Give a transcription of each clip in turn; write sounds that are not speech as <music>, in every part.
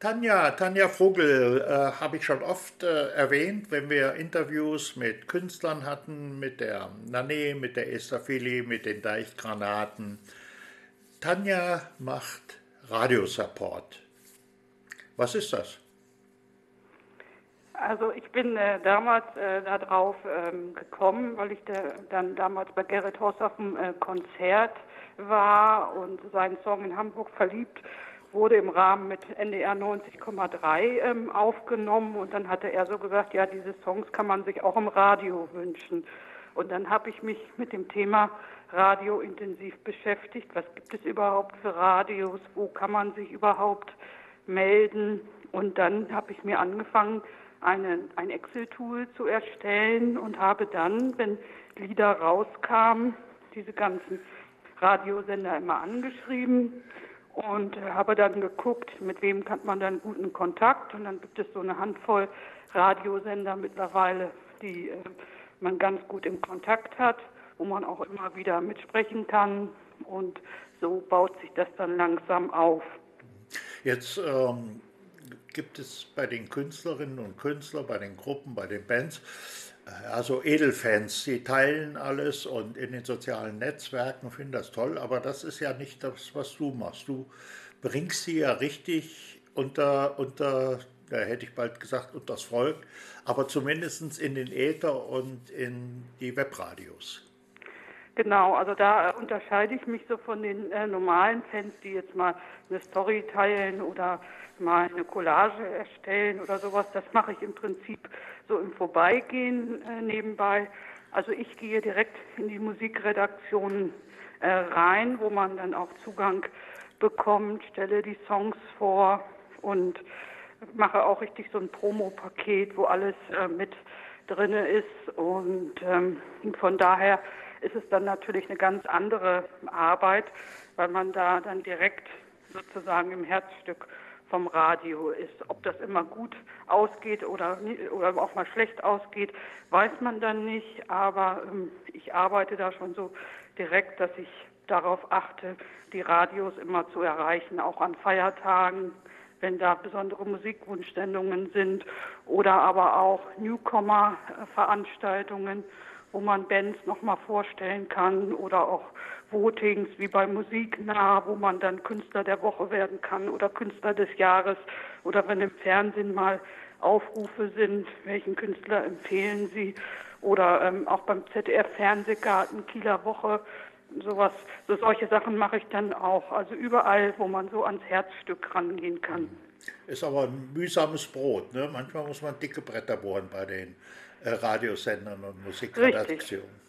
Tanja, Tanja Vogel äh, habe ich schon oft äh, erwähnt, wenn wir Interviews mit Künstlern hatten, mit der Nane, mit der Esther Fili, mit den Deichgranaten. Tanja macht Radiosupport. Was ist das? Also ich bin äh, damals äh, darauf ähm, gekommen, weil ich da, dann damals bei Gerrit Horst auf dem äh, Konzert war und seinen Song in Hamburg verliebt wurde im Rahmen mit NDR 90,3 ähm, aufgenommen und dann hatte er so gesagt, ja, diese Songs kann man sich auch im Radio wünschen. Und dann habe ich mich mit dem Thema Radio intensiv beschäftigt. Was gibt es überhaupt für Radios? Wo kann man sich überhaupt melden? Und dann habe ich mir angefangen, eine, ein Excel-Tool zu erstellen und habe dann, wenn Lieder rauskamen, diese ganzen Radiosender immer angeschrieben und habe dann geguckt, mit wem hat man dann guten Kontakt. Und dann gibt es so eine Handvoll Radiosender mittlerweile, die äh, man ganz gut im Kontakt hat, wo man auch immer wieder mitsprechen kann. Und so baut sich das dann langsam auf. Jetzt ähm, gibt es bei den Künstlerinnen und Künstlern, bei den Gruppen, bei den Bands, also Edelfans, die teilen alles und in den sozialen Netzwerken finden das toll, aber das ist ja nicht das, was du machst. Du bringst sie ja richtig unter, unter da hätte ich bald gesagt, unter das Volk, aber zumindest in den Äther und in die Webradios. Genau, also da unterscheide ich mich so von den äh, normalen Fans, die jetzt mal eine Story teilen oder mal eine Collage erstellen oder sowas. Das mache ich im Prinzip so im Vorbeigehen äh, nebenbei. Also ich gehe direkt in die Musikredaktion äh, rein, wo man dann auch Zugang bekommt, stelle die Songs vor und mache auch richtig so ein Promo-Paket, wo alles äh, mit drin ist. Und ähm, von daher ist es dann natürlich eine ganz andere Arbeit, weil man da dann direkt sozusagen im Herzstück vom Radio ist. Ob das immer gut ausgeht oder, oder auch mal schlecht ausgeht, weiß man dann nicht. Aber ähm, ich arbeite da schon so direkt, dass ich darauf achte, die Radios immer zu erreichen, auch an Feiertagen, wenn da besondere Musikwunschsendungen sind oder aber auch Newcomer-Veranstaltungen, wo man Bands nochmal vorstellen kann oder auch Votings wie bei Musiknah, wo man dann Künstler der Woche werden kann oder Künstler des Jahres oder wenn im Fernsehen mal Aufrufe sind, welchen Künstler empfehlen Sie oder ähm, auch beim ZDF Fernsehgarten Kieler Woche sowas, so solche Sachen mache ich dann auch. Also überall, wo man so ans Herzstück rangehen kann. Ist aber ein mühsames Brot. Ne? Manchmal muss man dicke Bretter bohren bei den Radiosendern und Musikredaktionen.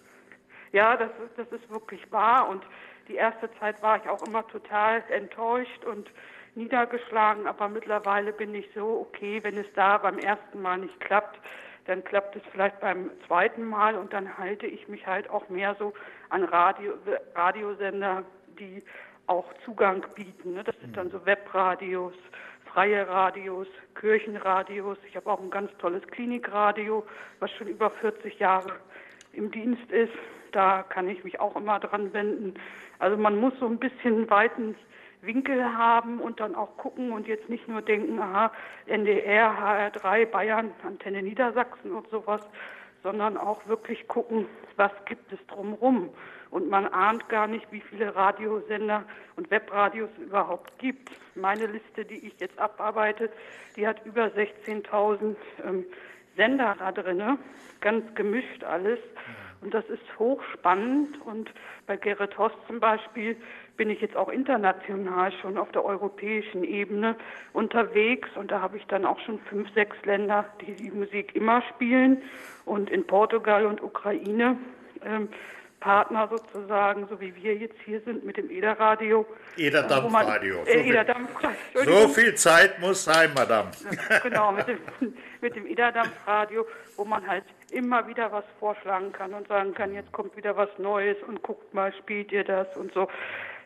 Ja, das ist, das ist wirklich wahr. Und die erste Zeit war ich auch immer total enttäuscht und niedergeschlagen. Aber mittlerweile bin ich so, okay, wenn es da beim ersten Mal nicht klappt, dann klappt es vielleicht beim zweiten Mal und dann halte ich mich halt auch mehr so an Radio, Radiosender, die auch Zugang bieten. Ne? Das sind dann so Webradios, freie Radios, Kirchenradios. Ich habe auch ein ganz tolles Klinikradio, was schon über 40 Jahre im Dienst ist. Da kann ich mich auch immer dran wenden. Also man muss so ein bisschen weiten Winkel haben und dann auch gucken und jetzt nicht nur denken, aha, NDR, HR3, Bayern, Antenne Niedersachsen und sowas, sondern auch wirklich gucken, was gibt es drumherum. Und man ahnt gar nicht, wie viele Radiosender und Webradios es überhaupt gibt. Meine Liste, die ich jetzt abarbeite, die hat über 16.000 ähm, Sender da drin, ganz gemischt alles. Und das ist hochspannend. Und bei Gerrit Host zum Beispiel bin ich jetzt auch international schon auf der europäischen Ebene unterwegs. Und da habe ich dann auch schon fünf, sechs Länder, die die Musik immer spielen. Und in Portugal und Ukraine ähm, Partner sozusagen, so wie wir jetzt hier sind mit dem EDA-Radio. EDA-Dampfradio. Äh, EDA-Dampfradio. So viel Zeit muss sein, Madame. genau, <laughs> mit dem, mit dem EDA-Dampfradio, wo man halt immer wieder was vorschlagen kann und sagen kann, jetzt kommt wieder was Neues und guckt mal, spielt ihr das und so.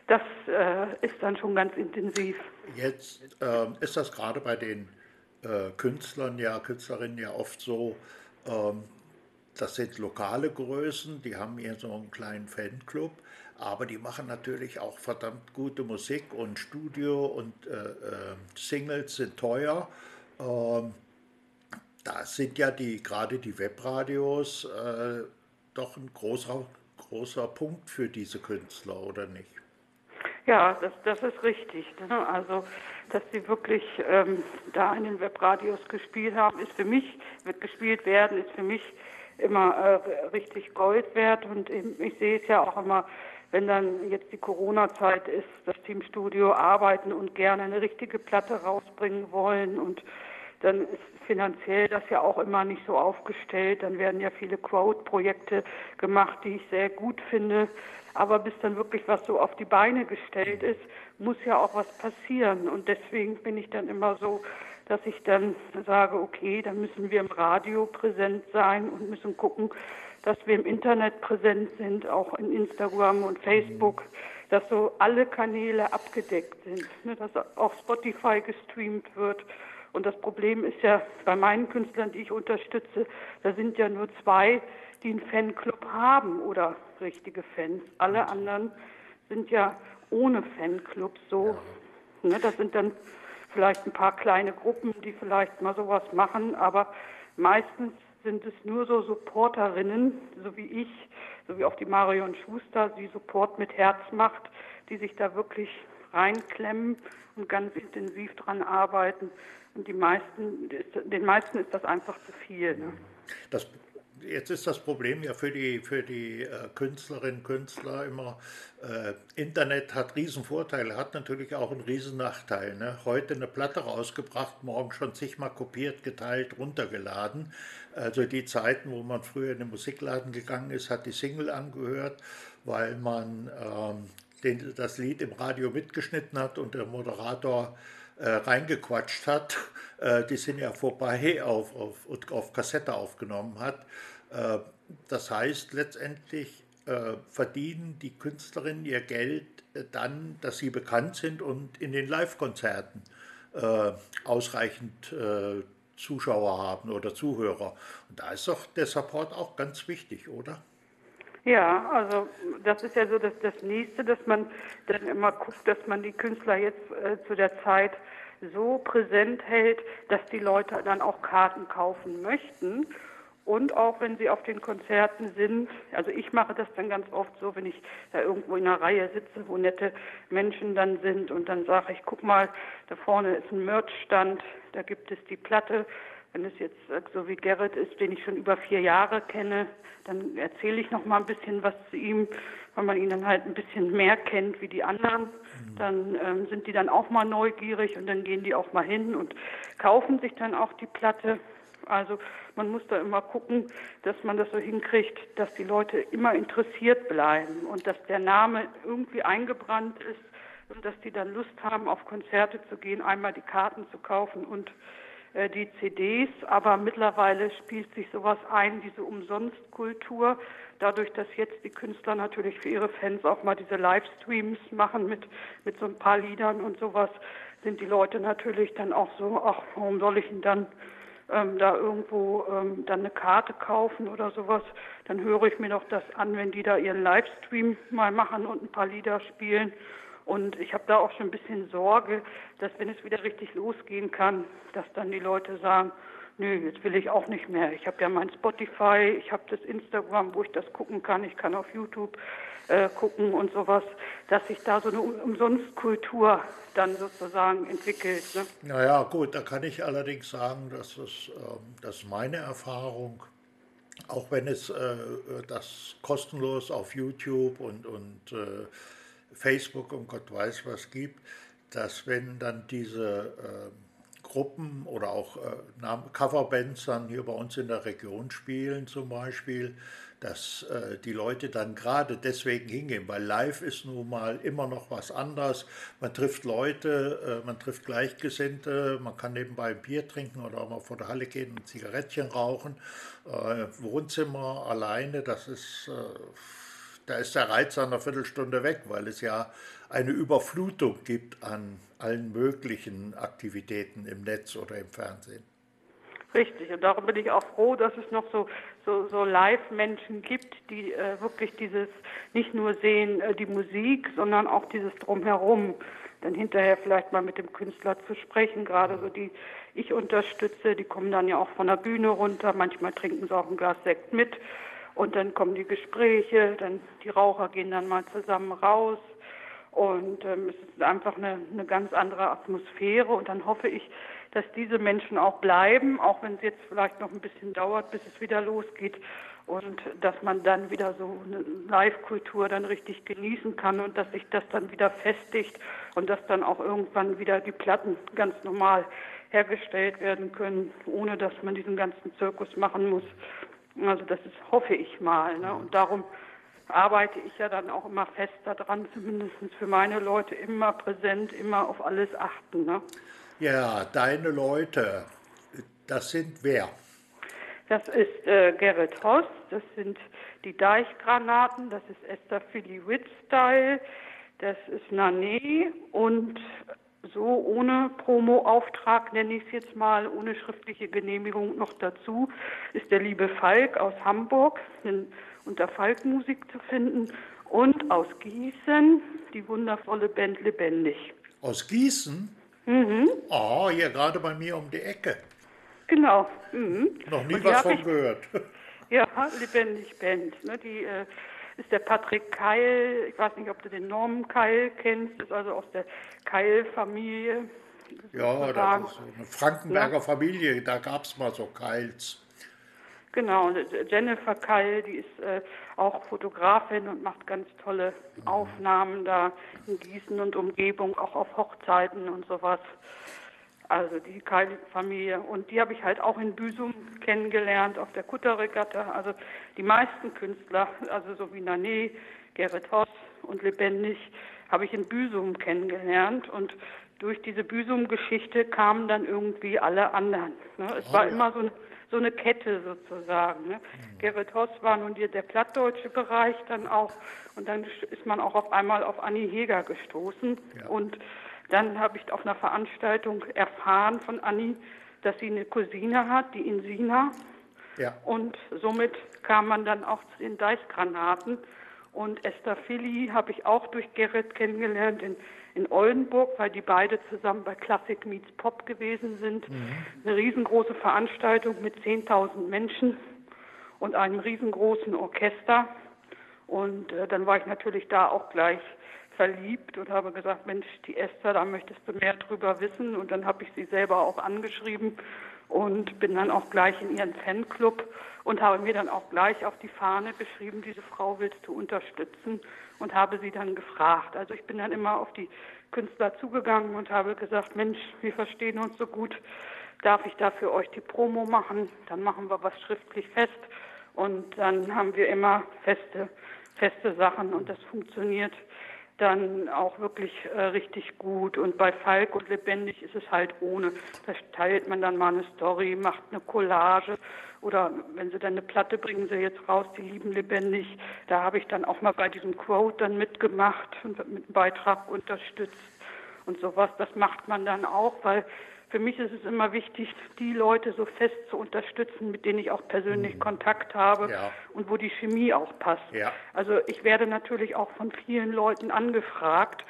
Das äh, ist dann schon ganz intensiv. Jetzt äh, ist das gerade bei den äh, Künstlern, ja, Künstlerinnen ja oft so, ähm, das sind lokale Größen, die haben hier so einen kleinen Fanclub. aber die machen natürlich auch verdammt gute Musik und Studio und äh, äh, Singles sind teuer. Ähm, da sind ja die gerade die Webradios äh, doch ein großer, großer Punkt für diese Künstler, oder nicht? Ja, das, das ist richtig. Ne? Also, dass sie wirklich ähm, da in den Webradios gespielt haben, ist für mich, wird gespielt werden, ist für mich immer äh, richtig Gold wert. Und ich sehe es ja auch immer, wenn dann jetzt die Corona-Zeit ist, das Teamstudio arbeiten und gerne eine richtige Platte rausbringen wollen und dann ist finanziell das ja auch immer nicht so aufgestellt. Dann werden ja viele Quote-Projekte gemacht, die ich sehr gut finde. Aber bis dann wirklich was so auf die Beine gestellt ist, muss ja auch was passieren. Und deswegen bin ich dann immer so, dass ich dann sage, okay, dann müssen wir im Radio präsent sein und müssen gucken, dass wir im Internet präsent sind, auch in Instagram und Facebook, dass so alle Kanäle abgedeckt sind, ne, dass auch Spotify gestreamt wird und das Problem ist ja bei meinen Künstlern, die ich unterstütze, da sind ja nur zwei, die einen Fanclub haben oder richtige Fans. Alle anderen sind ja ohne Fanclub so. Ne, das sind dann vielleicht ein paar kleine Gruppen, die vielleicht mal sowas machen, aber meistens sind es nur so Supporterinnen, so wie ich, so wie auch die Marion Schuster, die Support mit Herz macht, die sich da wirklich reinklemmen und ganz intensiv dran arbeiten. Und die meisten, den meisten ist das einfach zu viel. Ne? Das, jetzt ist das Problem ja für die, für die äh, Künstlerinnen und Künstler immer, äh, Internet hat Riesenvorteile, hat natürlich auch einen Riesennachteil. Ne? Heute eine Platte rausgebracht, morgen schon zigmal kopiert, geteilt, runtergeladen. Also die Zeiten, wo man früher in den Musikladen gegangen ist, hat die Single angehört, weil man ähm, den, das Lied im Radio mitgeschnitten hat und der Moderator äh, reingequatscht hat, äh, die sind ja vorbei auf, auf, auf Kassette aufgenommen hat. Äh, das heißt, letztendlich äh, verdienen die Künstlerinnen ihr Geld äh, dann, dass sie bekannt sind und in den Live-Konzerten äh, ausreichend Zuschauer haben oder Zuhörer. Und da ist doch der Support auch ganz wichtig, oder? Ja, also das ist ja so das, das Nächste, dass man dann immer guckt, dass man die Künstler jetzt äh, zu der Zeit so präsent hält, dass die Leute dann auch Karten kaufen möchten. Und auch wenn sie auf den Konzerten sind, also ich mache das dann ganz oft so, wenn ich da irgendwo in einer Reihe sitze, wo nette Menschen dann sind und dann sage ich, guck mal, da vorne ist ein Merchstand, da gibt es die Platte wenn es jetzt so wie Gerrit ist, den ich schon über vier Jahre kenne, dann erzähle ich noch mal ein bisschen was zu ihm, weil man ihn dann halt ein bisschen mehr kennt wie die anderen. Mhm. Dann ähm, sind die dann auch mal neugierig und dann gehen die auch mal hin und kaufen sich dann auch die Platte. Also man muss da immer gucken, dass man das so hinkriegt, dass die Leute immer interessiert bleiben und dass der Name irgendwie eingebrannt ist und dass die dann Lust haben, auf Konzerte zu gehen, einmal die Karten zu kaufen und die CDs, aber mittlerweile spielt sich sowas ein, diese Umsonstkultur, dadurch, dass jetzt die Künstler natürlich für ihre Fans auch mal diese Livestreams machen mit, mit so ein paar Liedern und sowas, sind die Leute natürlich dann auch so, ach, warum soll ich denn dann ähm, da irgendwo ähm, dann eine Karte kaufen oder sowas, dann höre ich mir doch das an, wenn die da ihren Livestream mal machen und ein paar Lieder spielen und ich habe da auch schon ein bisschen Sorge, dass wenn es wieder richtig losgehen kann, dass dann die Leute sagen, nö, jetzt will ich auch nicht mehr. Ich habe ja mein Spotify, ich habe das Instagram, wo ich das gucken kann, ich kann auf YouTube äh, gucken und sowas, dass sich da so eine Umsonstkultur dann sozusagen entwickelt. Ne? Naja, gut, da kann ich allerdings sagen, dass es, äh, das ist meine Erfahrung, auch wenn es äh, das kostenlos auf YouTube und, und äh, Facebook und Gott weiß was gibt, dass wenn dann diese äh, Gruppen oder auch äh, Coverbands dann hier bei uns in der Region spielen zum Beispiel, dass äh, die Leute dann gerade deswegen hingehen, weil live ist nun mal immer noch was anderes. Man trifft Leute, äh, man trifft Gleichgesinnte, man kann nebenbei ein Bier trinken oder auch mal vor der Halle gehen und Zigarettchen rauchen. Äh, Wohnzimmer alleine, das ist äh, da ist der Reiz an einer Viertelstunde weg, weil es ja eine Überflutung gibt an allen möglichen Aktivitäten im Netz oder im Fernsehen. Richtig, und darum bin ich auch froh, dass es noch so, so, so Live-Menschen gibt, die äh, wirklich dieses nicht nur sehen, äh, die Musik, sondern auch dieses Drumherum, dann hinterher vielleicht mal mit dem Künstler zu sprechen, gerade so die ich unterstütze, die kommen dann ja auch von der Bühne runter, manchmal trinken sie auch ein Glas Sekt mit und dann kommen die Gespräche, dann die Raucher gehen dann mal zusammen raus. Und ähm, es ist einfach eine, eine ganz andere Atmosphäre. Und dann hoffe ich, dass diese Menschen auch bleiben, auch wenn es jetzt vielleicht noch ein bisschen dauert, bis es wieder losgeht. Und dass man dann wieder so eine Live-Kultur dann richtig genießen kann und dass sich das dann wieder festigt und dass dann auch irgendwann wieder die Platten ganz normal hergestellt werden können, ohne dass man diesen ganzen Zirkus machen muss. Also das ist, hoffe ich mal. Ne? Und darum arbeite ich ja dann auch immer fest daran, zumindest für meine Leute immer präsent, immer auf alles achten. Ne? Ja, deine Leute, das sind wer? Das ist äh, Gerrit Hoss, das sind die Deichgranaten, das ist Esther Philly Witt-Style, das ist Nane und so ohne Promo-Auftrag, nenne ich es jetzt mal, ohne schriftliche Genehmigung noch dazu, ist der liebe Falk aus Hamburg in, unter Falk-Musik zu finden und aus Gießen die wundervolle Band Lebendig. Aus Gießen? Mhm. Oh, hier gerade bei mir um die Ecke. Genau. Mhm. Noch nie was von gehört. <laughs> Ja, lebendig Band. Ne, die äh, ist der Patrick Keil. Ich weiß nicht, ob du den Norman Keil kennst. Ist also aus der Keil-Familie. Ja, das ist eine Frankenberger ja. Familie. Da gab es mal so Keils. Genau, Jennifer Keil, die ist äh, auch Fotografin und macht ganz tolle Aufnahmen da in Gießen und Umgebung, auch auf Hochzeiten und sowas. Also die Keil-Familie. Und die habe ich halt auch in Büsum kennengelernt, auf der Kutterregatta. Also die meisten Künstler, also so wie Nané, Gerrit Hoss und Lebendig, habe ich in Büsum kennengelernt. Und durch diese Büsum-Geschichte kamen dann irgendwie alle anderen. Ne? Es oh, war ja. immer so eine so eine Kette sozusagen. Ne? Mhm. Gerrit Hoss war nun der plattdeutsche Bereich dann auch und dann ist man auch auf einmal auf Annie Heger gestoßen ja. und dann habe ich auf einer Veranstaltung erfahren von Annie, dass sie eine Cousine hat, die Insina. Ja. Und somit kam man dann auch zu den Deichgranaten. Und Esther Philly habe ich auch durch Gerrit kennengelernt in in Oldenburg, weil die beide zusammen bei Classic Meets Pop gewesen sind. Mhm. Eine riesengroße Veranstaltung mit 10.000 Menschen und einem riesengroßen Orchester. Und äh, dann war ich natürlich da auch gleich verliebt und habe gesagt, Mensch, die Esther, da möchtest du mehr drüber wissen. Und dann habe ich sie selber auch angeschrieben und bin dann auch gleich in ihren Fanclub und habe mir dann auch gleich auf die Fahne geschrieben, diese Frau willst du unterstützen und habe sie dann gefragt. Also ich bin dann immer auf die Künstler zugegangen und habe gesagt, Mensch, wir verstehen uns so gut, darf ich da für euch die Promo machen? Dann machen wir was schriftlich fest und dann haben wir immer feste, feste Sachen und das funktioniert dann auch wirklich äh, richtig gut. Und bei Falk und Lebendig ist es halt ohne. Da teilt man dann mal eine Story, macht eine Collage oder wenn sie dann eine Platte bringen sie jetzt raus, die lieben lebendig. Da habe ich dann auch mal bei diesem Quote dann mitgemacht und mit einem Beitrag unterstützt und sowas. Das macht man dann auch, weil für mich ist es immer wichtig, die Leute so fest zu unterstützen, mit denen ich auch persönlich mhm. Kontakt habe ja. und wo die Chemie auch passt. Ja. Also ich werde natürlich auch von vielen Leuten angefragt,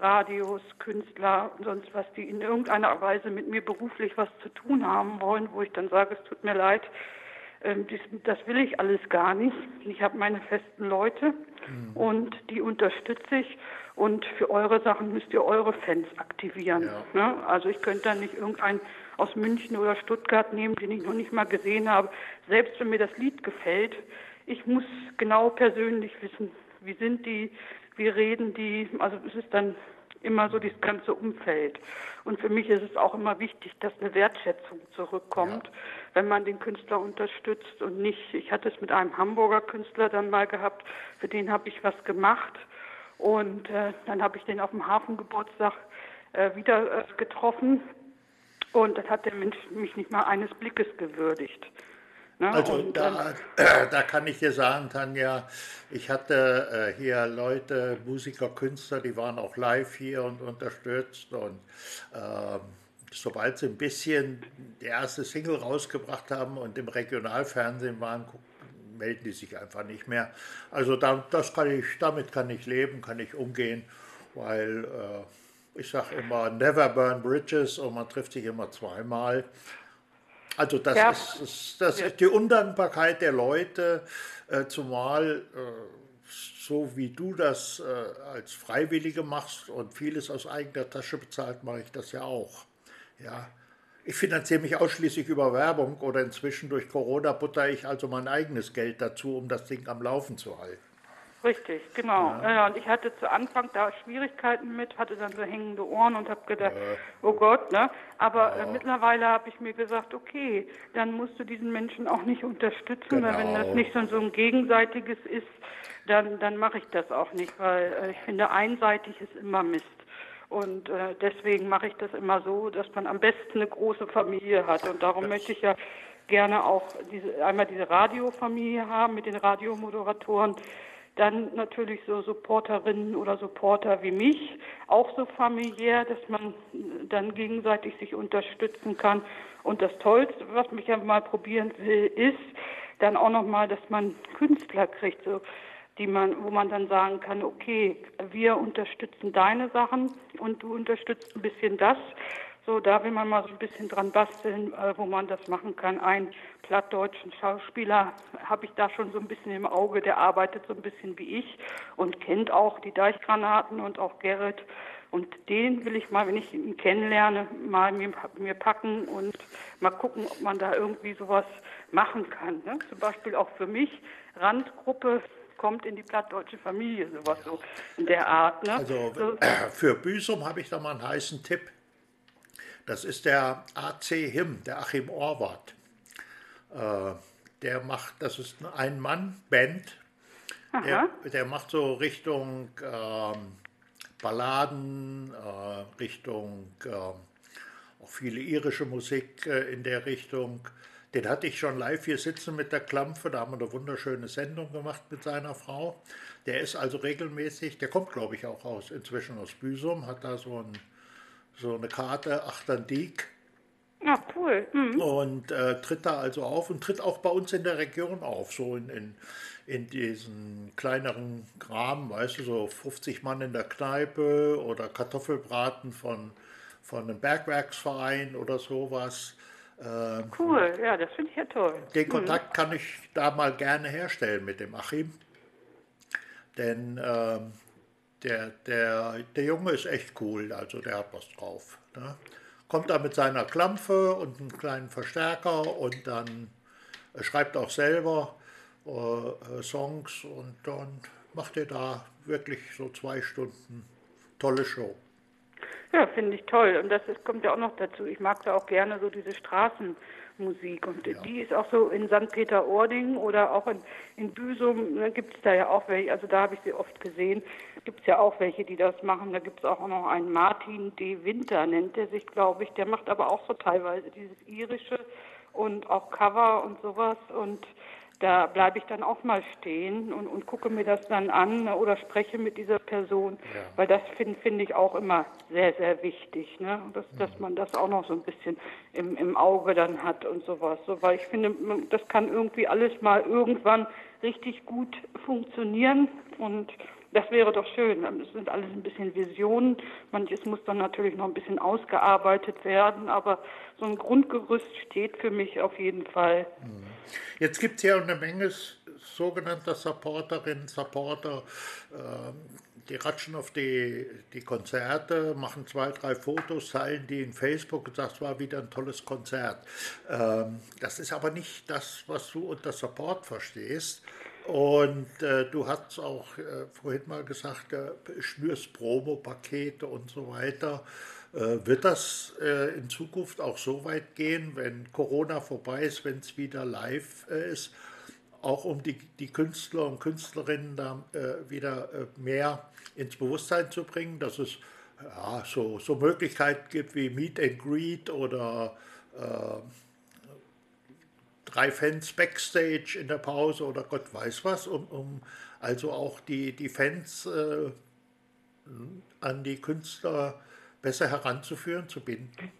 Radios, Künstler und sonst was, die in irgendeiner Weise mit mir beruflich was zu tun haben wollen, wo ich dann sage, es tut mir leid, ähm, das will ich alles gar nicht. Ich habe meine festen Leute mhm. und die unterstütze ich. Und für eure Sachen müsst ihr eure Fans aktivieren. Ja. Ne? Also ich könnte dann nicht irgendeinen aus München oder Stuttgart nehmen, den ich noch nicht mal gesehen habe. Selbst wenn mir das Lied gefällt, ich muss genau persönlich wissen, wie sind die, wie reden die. Also es ist dann immer so das ganze Umfeld. Und für mich ist es auch immer wichtig, dass eine Wertschätzung zurückkommt, ja. Wenn man den Künstler unterstützt und nicht, ich hatte es mit einem Hamburger Künstler dann mal gehabt, für den habe ich was gemacht und äh, dann habe ich den auf dem Hafengeburtstag äh, wieder äh, getroffen und das hat der Mensch mich nicht mal eines Blickes gewürdigt. Ne? Also und, da, <clears throat> da kann ich dir sagen, Tanja, ich hatte äh, hier Leute, Musiker, Künstler, die waren auch live hier und unterstützt und ähm, sobald sie ein bisschen die erste Single rausgebracht haben und im Regionalfernsehen waren, melden die sich einfach nicht mehr. Also da, das kann ich, damit kann ich leben, kann ich umgehen, weil äh, ich sage immer, never burn bridges und man trifft sich immer zweimal. Also das, ja. ist, ist, das ist die Undankbarkeit der Leute, äh, zumal äh, so wie du das äh, als Freiwillige machst und vieles aus eigener Tasche bezahlt, mache ich das ja auch. Ja. Ich finanziere mich ausschließlich über Werbung oder inzwischen durch Corona butter ich also mein eigenes Geld dazu, um das Ding am Laufen zu halten. Richtig, genau. Ja. ja. und ich hatte zu Anfang da Schwierigkeiten mit, hatte dann so hängende Ohren und habe gedacht, ja. oh Gott, ne? Aber ja. äh, mittlerweile habe ich mir gesagt, okay, dann musst du diesen Menschen auch nicht unterstützen, genau. weil wenn das genau. nicht so, so ein gegenseitiges ist, dann, dann mache ich das auch nicht, weil äh, ich finde, einseitig ist immer Mist. Und äh, deswegen mache ich das immer so, dass man am besten eine große Familie hat. Und darum möchte ich ja gerne auch diese, einmal diese Radiofamilie haben mit den Radiomoderatoren, dann natürlich so Supporterinnen oder Supporter wie mich, auch so familiär, dass man dann gegenseitig sich unterstützen kann. Und das Tollste, was mich ja mal probieren will, ist dann auch nochmal, dass man Künstler kriegt, so, die man, wo man dann sagen kann, okay, wir unterstützen deine Sachen und du unterstützt ein bisschen das. So, da will man mal so ein bisschen dran basteln, äh, wo man das machen kann. Ein plattdeutschen Schauspieler habe ich da schon so ein bisschen im Auge, der arbeitet so ein bisschen wie ich und kennt auch die Deichgranaten und auch Gerrit. Und den will ich mal, wenn ich ihn kennenlerne, mal mir, mir packen und mal gucken, ob man da irgendwie sowas machen kann. Ne? Zum Beispiel auch für mich, Randgruppe kommt in die plattdeutsche Familie, sowas so in der Art. Ne? Also so. <clears throat> für Büsum habe ich da mal einen heißen Tipp. Das ist der AC Him, der Achim Orwart. Äh, der macht, das ist eine Ein-Mann-Band. Der, der, macht so Richtung ähm, Balladen, äh, Richtung äh, auch viele irische Musik äh, in der Richtung. Den hatte ich schon live hier sitzen mit der Klampfe, da haben wir eine wunderschöne Sendung gemacht mit seiner Frau. Der ist also regelmäßig, der kommt glaube ich auch aus, inzwischen aus Büsum, hat da so ein so eine Karte Achterndiek. Ja, cool. Mhm. Und äh, tritt da also auf und tritt auch bei uns in der Region auf, so in, in, in diesen kleineren Graben, weißt du, so 50 Mann in der Kneipe oder Kartoffelbraten von, von einem Bergwerksverein oder sowas. Äh, cool, ja, das finde ich ja toll. Den mhm. Kontakt kann ich da mal gerne herstellen mit dem Achim. Denn äh, der, der, der Junge ist echt cool, also der hat was drauf. Ne? Kommt da mit seiner Klampfe und einem kleinen Verstärker und dann er schreibt auch selber äh, Songs und dann macht er da wirklich so zwei Stunden tolle Show. Ja, finde ich toll. Und das ist, kommt ja auch noch dazu. Ich mag da auch gerne so diese Straßen. Musik. Und ja. die ist auch so in St. Peter-Ording oder auch in, in Büsum, ne, gibt es da ja auch welche, also da habe ich sie oft gesehen, gibt es ja auch welche, die das machen. Da gibt es auch noch einen Martin D. Winter, nennt er sich, glaube ich. Der macht aber auch so teilweise dieses irische und auch Cover und sowas. Und da bleibe ich dann auch mal stehen und, und gucke mir das dann an ne, oder spreche mit dieser Person, ja. weil das finde find ich auch immer sehr, sehr wichtig, ne? dass, mhm. dass man das auch noch so ein bisschen im, im Auge dann hat und sowas. So, weil ich finde, das kann irgendwie alles mal irgendwann richtig gut funktionieren und das wäre doch schön. Es sind alles ein bisschen Visionen. Manches muss dann natürlich noch ein bisschen ausgearbeitet werden, aber so ein Grundgerüst steht für mich auf jeden Fall. Mhm. Jetzt gibt es ja eine Menge sogenannter Supporterinnen, Supporter, ähm, die ratschen auf die, die Konzerte, machen zwei, drei Fotos, teilen die in Facebook und sagen, es war wieder ein tolles Konzert. Ähm, das ist aber nicht das, was du unter Support verstehst. Und äh, du hast auch äh, vorhin mal gesagt, äh, schnürst Promo-Pakete und so weiter. Äh, wird das äh, in Zukunft auch so weit gehen, wenn Corona vorbei ist, wenn es wieder live äh, ist, auch um die, die Künstler und Künstlerinnen da wieder mehr ins Bewusstsein zu bringen, dass es ja, so, so Möglichkeiten gibt wie Meet and Greet oder drei Fans Backstage in der Pause oder Gott weiß was, um, um also auch die, die Fans äh, an die Künstler besser heranzuführen, zu binden.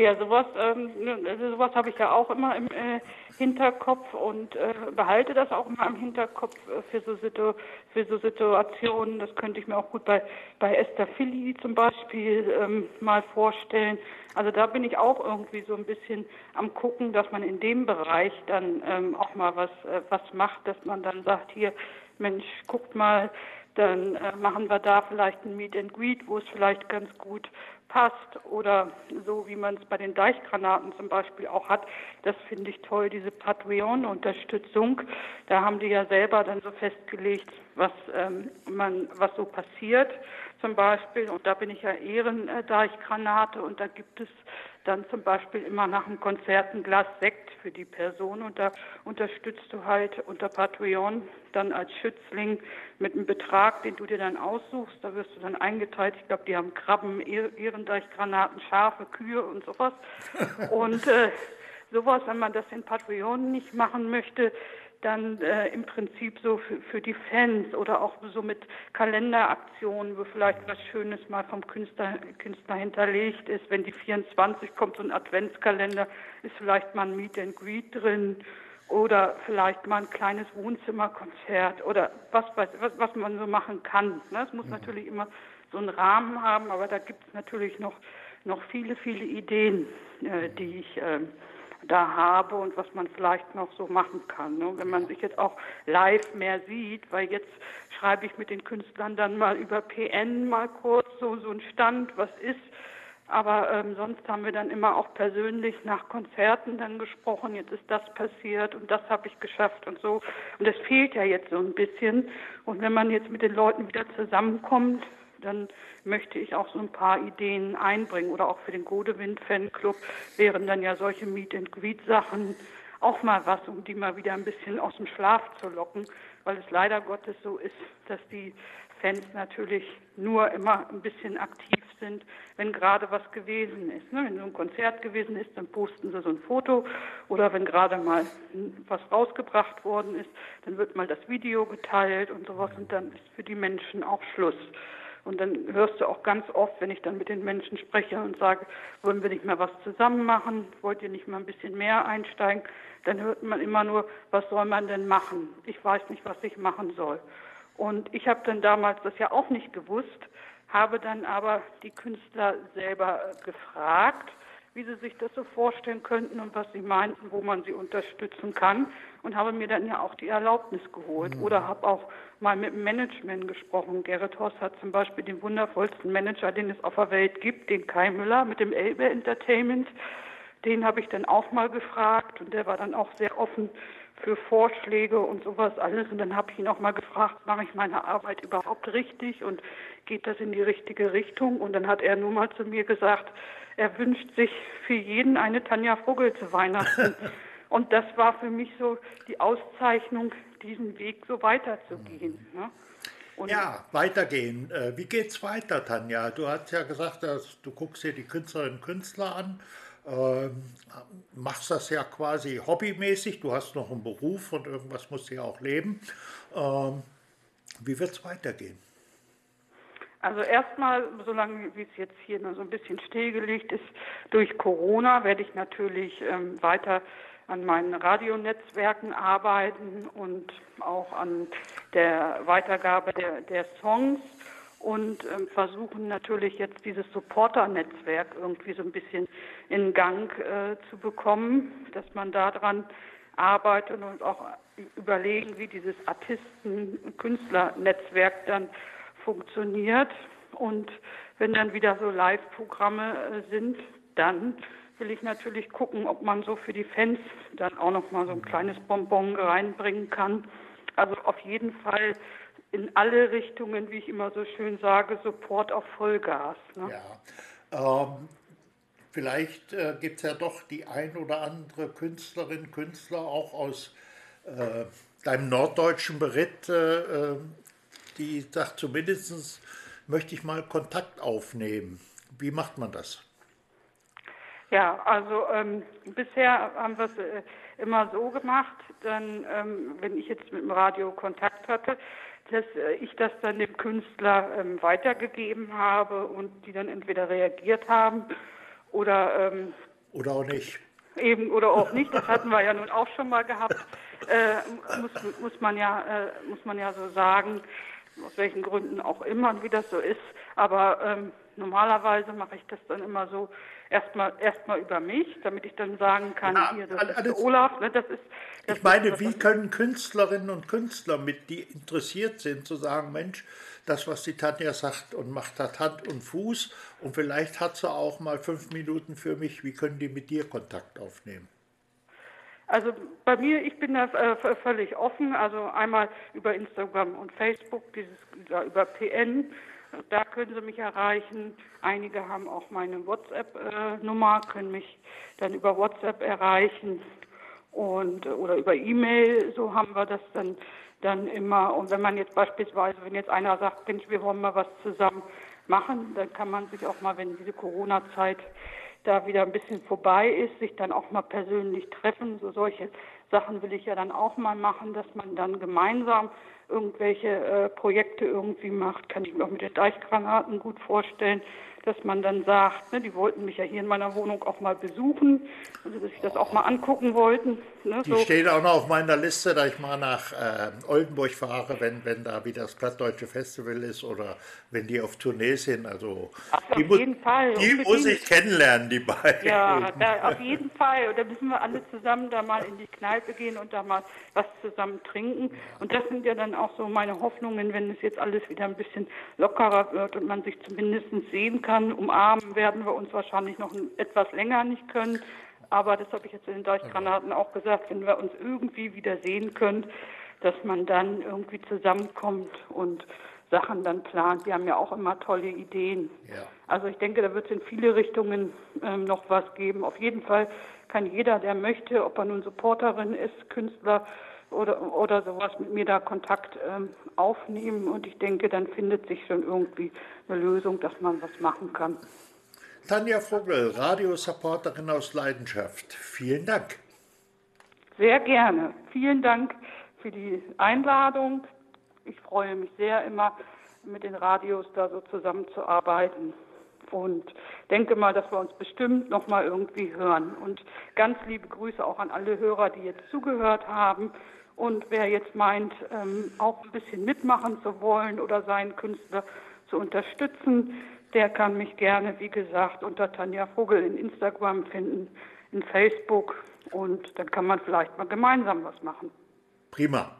Ja, sowas, ähm, also sowas habe ich ja auch immer im äh, Hinterkopf und äh, behalte das auch immer im Hinterkopf äh, für, so Situ für so Situationen. Das könnte ich mir auch gut bei, bei Esther Philly zum Beispiel ähm, mal vorstellen. Also da bin ich auch irgendwie so ein bisschen am gucken, dass man in dem Bereich dann ähm, auch mal was, äh, was macht, dass man dann sagt, hier, Mensch, guckt mal, dann äh, machen wir da vielleicht ein Meet and Greet, wo es vielleicht ganz gut passt oder so wie man es bei den Deichgranaten zum Beispiel auch hat. Das finde ich toll, diese Patreon-Unterstützung. Da haben die ja selber dann so festgelegt, was ähm, man, was so passiert zum Beispiel. Und da bin ich ja Ehrendeichgranate und da gibt es dann zum Beispiel immer nach dem Konzert ein Glas Sekt für die Person und da unterstützt du halt unter Patreon dann als Schützling mit einem Betrag, den du dir dann aussuchst. Da wirst du dann eingeteilt. Ich glaube, die haben Krabben, Ehrendeichgranaten, Schafe, Kühe und sowas. und äh, sowas, wenn man das in Patreon nicht machen möchte, dann äh, im Prinzip so für, für die Fans oder auch so mit Kalenderaktionen, wo vielleicht was Schönes mal vom Künstler, Künstler hinterlegt ist. Wenn die 24 kommt, so ein Adventskalender, ist vielleicht mal ein Meet and Greet drin oder vielleicht mal ein kleines Wohnzimmerkonzert oder was, was, was man so machen kann. Ne? Es muss mhm. natürlich immer so einen Rahmen haben, aber da gibt es natürlich noch, noch viele, viele Ideen, äh, die ich äh, da habe und was man vielleicht noch so machen kann. Ne? Wenn man sich jetzt auch live mehr sieht, weil jetzt schreibe ich mit den Künstlern dann mal über PN mal kurz so, so ein Stand, was ist. Aber ähm, sonst haben wir dann immer auch persönlich nach Konzerten dann gesprochen, jetzt ist das passiert und das habe ich geschafft und so. Und das fehlt ja jetzt so ein bisschen. Und wenn man jetzt mit den Leuten wieder zusammenkommt, dann möchte ich auch so ein paar Ideen einbringen. Oder auch für den Godewind Fanclub wären dann ja solche Meet and Greet Sachen auch mal was, um die mal wieder ein bisschen aus dem Schlaf zu locken, weil es leider Gottes so ist, dass die Fans natürlich nur immer ein bisschen aktiv sind, wenn gerade was gewesen ist. Ne? Wenn so ein Konzert gewesen ist, dann posten sie so ein Foto oder wenn gerade mal was rausgebracht worden ist, dann wird mal das Video geteilt und sowas und dann ist für die Menschen auch Schluss. Und dann hörst du auch ganz oft, wenn ich dann mit den Menschen spreche und sage, wollen wir nicht mal was zusammen machen? Wollt ihr nicht mal ein bisschen mehr einsteigen? Dann hört man immer nur, was soll man denn machen? Ich weiß nicht, was ich machen soll. Und ich habe dann damals das ja auch nicht gewusst, habe dann aber die Künstler selber gefragt, wie sie sich das so vorstellen könnten und was sie meinten, wo man sie unterstützen kann und habe mir dann ja auch die Erlaubnis geholt mhm. oder habe auch mal mit dem Management gesprochen. Gerrit Horst hat zum Beispiel den wundervollsten Manager, den es auf der Welt gibt, den Kai Müller mit dem Elbe Entertainment. Den habe ich dann auch mal gefragt und der war dann auch sehr offen für Vorschläge und sowas alles. Und dann habe ich ihn auch mal gefragt, mache ich meine Arbeit überhaupt richtig und geht das in die richtige Richtung? Und dann hat er nur mal zu mir gesagt, er wünscht sich für jeden eine Tanja Vogel zu Weihnachten. <laughs> und das war für mich so die Auszeichnung, diesen Weg so weiterzugehen. Ne? ja, weitergehen. Äh, wie geht's weiter, Tanja? Du hast ja gesagt, dass du guckst dir die Künstlerinnen und Künstler an, machst das ja quasi hobbymäßig. Du hast noch einen Beruf und irgendwas musst du ja auch leben. Ähm, wie wird es weitergehen? Also erstmal, solange wie es jetzt hier nur so ein bisschen stillgelegt ist, durch Corona werde ich natürlich ähm, weiter an meinen Radionetzwerken arbeiten und auch an der Weitergabe der, der Songs und ähm, versuchen natürlich jetzt dieses Supporter-Netzwerk irgendwie so ein bisschen in Gang äh, zu bekommen, dass man daran arbeitet und auch überlegen, wie dieses Artisten-Künstler-Netzwerk dann funktioniert. Und wenn dann wieder so Live-Programme äh, sind, dann will ich natürlich gucken, ob man so für die Fans dann auch noch mal so ein kleines Bonbon reinbringen kann. Also auf jeden Fall in alle Richtungen, wie ich immer so schön sage, Support auf Vollgas. Ne? Ja. Ähm, vielleicht äh, gibt es ja doch die ein oder andere Künstlerin, Künstler auch aus äh, deinem norddeutschen Beritt, äh, die sagt, zumindest möchte ich mal Kontakt aufnehmen. Wie macht man das? Ja, also ähm, bisher haben wir es äh, immer so gemacht, dann, ähm, wenn ich jetzt mit dem Radio Kontakt hatte, dass äh, ich das dann dem Künstler ähm, weitergegeben habe und die dann entweder reagiert haben oder ähm, Oder auch nicht. Eben oder auch <laughs> nicht, das hatten wir ja nun auch schon mal gehabt. Äh, muss, muss, man ja, äh, muss man ja so sagen, aus welchen Gründen auch immer, wie das so ist. Aber ähm, normalerweise mache ich das dann immer so erstmal erstmal über mich, damit ich dann sagen kann, ja, hier, das alles, ist Olaf, ne, das ist. Das ich meine, ist, wie können Künstlerinnen und Künstler, mit die interessiert sind, zu sagen, Mensch, das, was die Tanja sagt und macht, hat Hand und Fuß und vielleicht hat sie auch mal fünf Minuten für mich. Wie können die mit dir Kontakt aufnehmen? Also bei mir, ich bin da äh, völlig offen. Also einmal über Instagram und Facebook, dieses, über PN. Da können Sie mich erreichen. Einige haben auch meine WhatsApp-Nummer, können mich dann über WhatsApp erreichen und oder über E-Mail. So haben wir das dann dann immer. Und wenn man jetzt beispielsweise, wenn jetzt einer sagt, Mensch, wir wollen mal was zusammen machen, dann kann man sich auch mal, wenn diese Corona-Zeit da wieder ein bisschen vorbei ist, sich dann auch mal persönlich treffen. So solche Sachen will ich ja dann auch mal machen, dass man dann gemeinsam irgendwelche äh, Projekte irgendwie macht. Kann ich mir auch mit den Deichgranaten gut vorstellen dass man dann sagt, ne, die wollten mich ja hier in meiner Wohnung auch mal besuchen, also dass sie das auch mal angucken wollten. Ne, die so. steht auch noch auf meiner Liste, da ich mal nach äh, Oldenburg fahre, wenn, wenn da wieder das Plattdeutsche Festival ist oder wenn die auf Tournee sind. Also Ach, die, auf jeden Fall. die muss ich kennenlernen, die beiden. Ja, da, auf jeden Fall. Und da müssen wir alle zusammen da mal in die Kneipe gehen und da mal was zusammen trinken. Und das sind ja dann auch so meine Hoffnungen, wenn es jetzt alles wieder ein bisschen lockerer wird und man sich zumindest sehen kann kann. Umarmen werden wir uns wahrscheinlich noch etwas länger nicht können. Aber das habe ich jetzt in den Deichgranaten auch gesagt, wenn wir uns irgendwie wieder sehen können, dass man dann irgendwie zusammenkommt und Sachen dann plant. Die haben ja auch immer tolle Ideen. Ja. Also ich denke, da wird es in viele Richtungen ähm, noch was geben. Auf jeden Fall kann jeder, der möchte, ob er nun Supporterin ist, Künstler oder, oder sowas, mit mir da Kontakt ähm, aufnehmen. Und ich denke, dann findet sich schon irgendwie eine Lösung, dass man was machen kann. Tanja Vogel, Radiosupporterin aus Leidenschaft. Vielen Dank. Sehr gerne. Vielen Dank für die Einladung. Ich freue mich sehr immer, mit den Radios da so zusammenzuarbeiten und denke mal, dass wir uns bestimmt noch mal irgendwie hören. Und ganz liebe Grüße auch an alle Hörer, die jetzt zugehört haben. Und wer jetzt meint, ähm, auch ein bisschen mitmachen zu wollen oder seinen Künstler zu unterstützen, der kann mich gerne, wie gesagt, unter Tanja Vogel in Instagram finden, in Facebook und dann kann man vielleicht mal gemeinsam was machen. Prima.